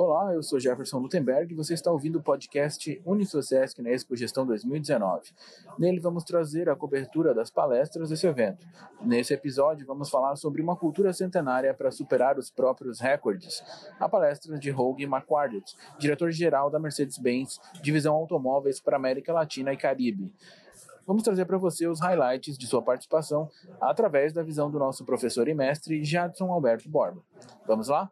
Olá, eu sou Jefferson Lutemberg e você está ouvindo o podcast Unisociesc na Expo Gestão 2019. Nele vamos trazer a cobertura das palestras desse evento. Nesse episódio vamos falar sobre uma cultura centenária para superar os próprios recordes. A palestra de Hogue McQuardet, diretor-geral da Mercedes-Benz, divisão automóveis para América Latina e Caribe. Vamos trazer para você os highlights de sua participação através da visão do nosso professor e mestre Jadson Alberto Borba. Vamos lá?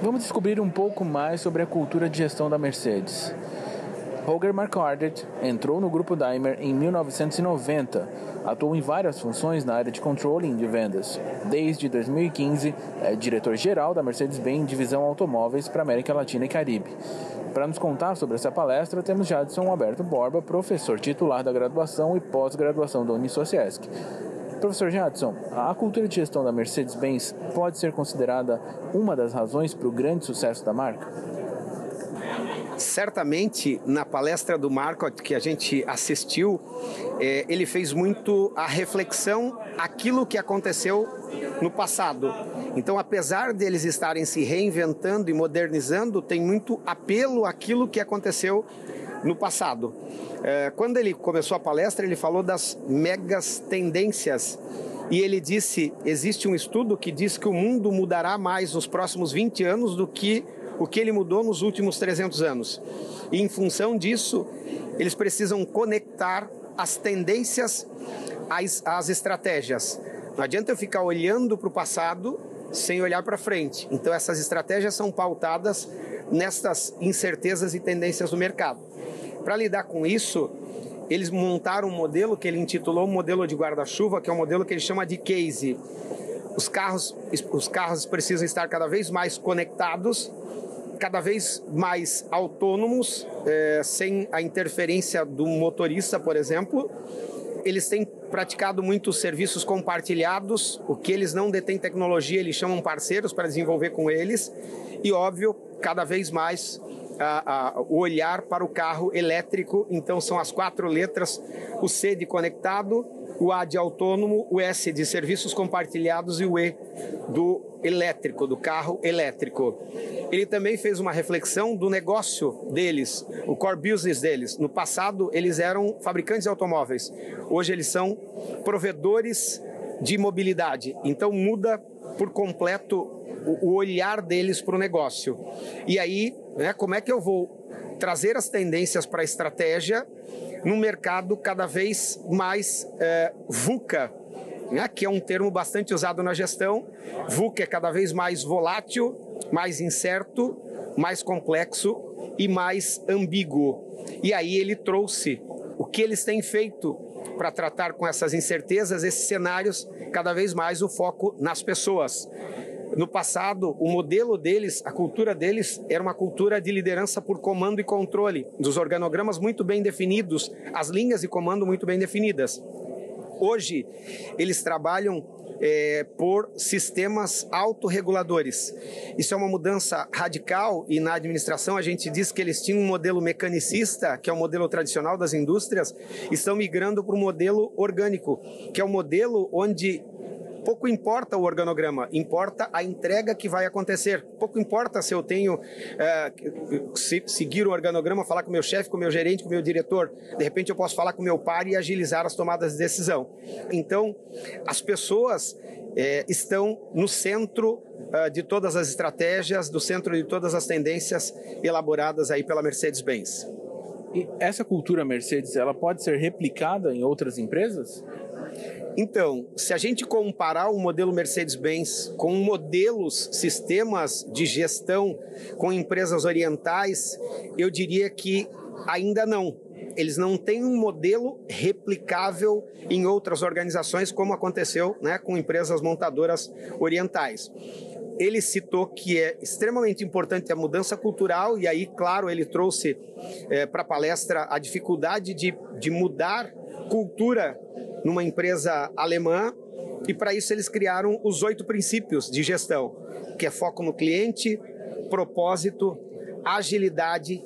Vamos descobrir um pouco mais sobre a cultura de gestão da Mercedes. Holger Marquardt entrou no grupo Daimler em 1990. Atuou em várias funções na área de controlling de vendas. Desde 2015, é diretor-geral da Mercedes-Benz Divisão Automóveis para América Latina e Caribe. Para nos contar sobre essa palestra, temos Jadson Alberto Borba, professor titular da graduação e pós-graduação da Unisociesc. Professor Jadson, a cultura de gestão da Mercedes-Benz pode ser considerada uma das razões para o grande sucesso da marca? Certamente na palestra do Marcot que a gente assistiu, é, ele fez muito a reflexão aquilo que aconteceu no passado. Então, apesar deles estarem se reinventando e modernizando, tem muito apelo àquilo que aconteceu no passado. É, quando ele começou a palestra, ele falou das megas tendências e ele disse: existe um estudo que diz que o mundo mudará mais nos próximos 20 anos do que o que ele mudou nos últimos 300 anos. E em função disso, eles precisam conectar as tendências às, às estratégias. Não adianta eu ficar olhando para o passado sem olhar para frente. Então, essas estratégias são pautadas nestas incertezas e tendências do mercado. Para lidar com isso, eles montaram um modelo que ele intitulou modelo de guarda-chuva, que é um modelo que ele chama de case. Os carros, os carros precisam estar cada vez mais conectados cada vez mais autônomos, é, sem a interferência do motorista, por exemplo. Eles têm praticado muitos serviços compartilhados, o que eles não detêm tecnologia, eles chamam parceiros para desenvolver com eles. E, óbvio, cada vez mais a, a, o olhar para o carro elétrico. Então, são as quatro letras: o C de conectado, o A de autônomo, o S de serviços compartilhados e o E do elétrico, do carro elétrico. Ele também fez uma reflexão do negócio deles, o core business deles. No passado, eles eram fabricantes de automóveis. Hoje, eles são provedores de mobilidade. Então, muda por completo o olhar deles para o negócio. E aí, né, como é que eu vou trazer as tendências para a estratégia num mercado cada vez mais é, VUCA, né, que é um termo bastante usado na gestão. VUCA é cada vez mais volátil, mais incerto, mais complexo e mais ambíguo. E aí ele trouxe o que eles têm feito para tratar com essas incertezas, esses cenários, cada vez mais o foco nas pessoas. No passado, o modelo deles, a cultura deles, era uma cultura de liderança por comando e controle, dos organogramas muito bem definidos, as linhas de comando muito bem definidas. Hoje, eles trabalham é, por sistemas autorreguladores. Isso é uma mudança radical e na administração a gente diz que eles tinham um modelo mecanicista, que é o modelo tradicional das indústrias, estão migrando para o modelo orgânico, que é o modelo onde Pouco importa o organograma, importa a entrega que vai acontecer. Pouco importa se eu tenho é, se, seguir o organograma, falar com o meu chefe, com o meu gerente, com o meu diretor. De repente eu posso falar com o meu par e agilizar as tomadas de decisão. Então, as pessoas é, estão no centro uh, de todas as estratégias, do centro de todas as tendências elaboradas aí pela Mercedes-Benz. E essa cultura Mercedes, ela pode ser replicada em outras empresas? Então, se a gente comparar o modelo Mercedes-Benz com modelos, sistemas de gestão com empresas orientais, eu diria que ainda não. Eles não têm um modelo replicável em outras organizações, como aconteceu né, com empresas montadoras orientais ele citou que é extremamente importante a mudança cultural, e aí, claro, ele trouxe é, para a palestra a dificuldade de, de mudar cultura numa empresa alemã E para isso eles criaram os oito princípios de gestão, que é foco no cliente, propósito, agilidade,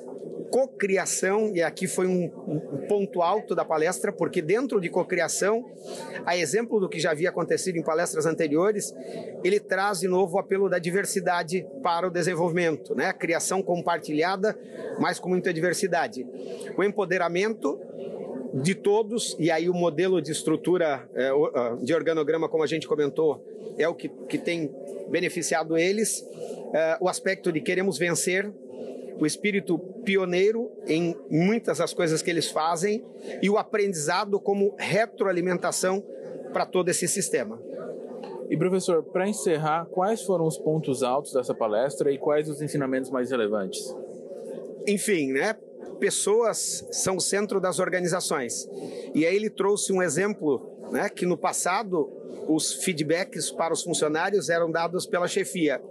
cocriação, e aqui foi um, um, ponto alto da palestra, porque dentro de cocriação, a exemplo do que já havia acontecido em palestras anteriores, ele traz de novo o apelo da diversidade para o desenvolvimento, né? criação compartilhada, mas com muita diversidade. O empoderamento de todos, e aí o modelo de estrutura é, de organograma, como a gente comentou, é o que, que tem beneficiado eles. É, o aspecto de queremos vencer, o espírito pioneiro em muitas das coisas que eles fazem e o aprendizado como retroalimentação para todo esse sistema. E professor, para encerrar, quais foram os pontos altos dessa palestra e quais os ensinamentos mais relevantes? Enfim, né? Pessoas são o centro das organizações. E aí ele trouxe um exemplo, né, que no passado os feedbacks para os funcionários eram dados pela chefia.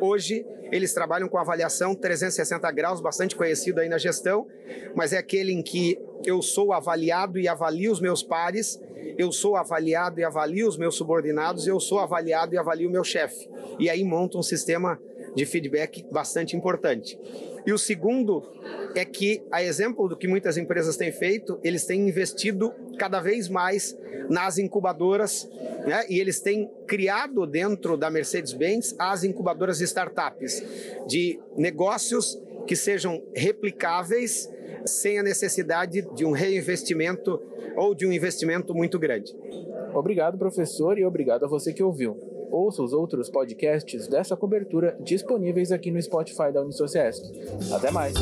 Hoje, eles trabalham com avaliação 360 graus, bastante conhecido aí na gestão, mas é aquele em que eu sou avaliado e avalio os meus pares, eu sou avaliado e avalio os meus subordinados, eu sou avaliado e avalio o meu chefe. E aí monta um sistema de feedback bastante importante. E o segundo é que, a exemplo do que muitas empresas têm feito, eles têm investido cada vez mais nas incubadoras né? e eles têm criado dentro da Mercedes-Benz as incubadoras de startups, de negócios que sejam replicáveis sem a necessidade de um reinvestimento ou de um investimento muito grande. Obrigado, professor, e obrigado a você que ouviu. Ouça os outros podcasts dessa cobertura disponíveis aqui no Spotify da Unisociesc. Até mais!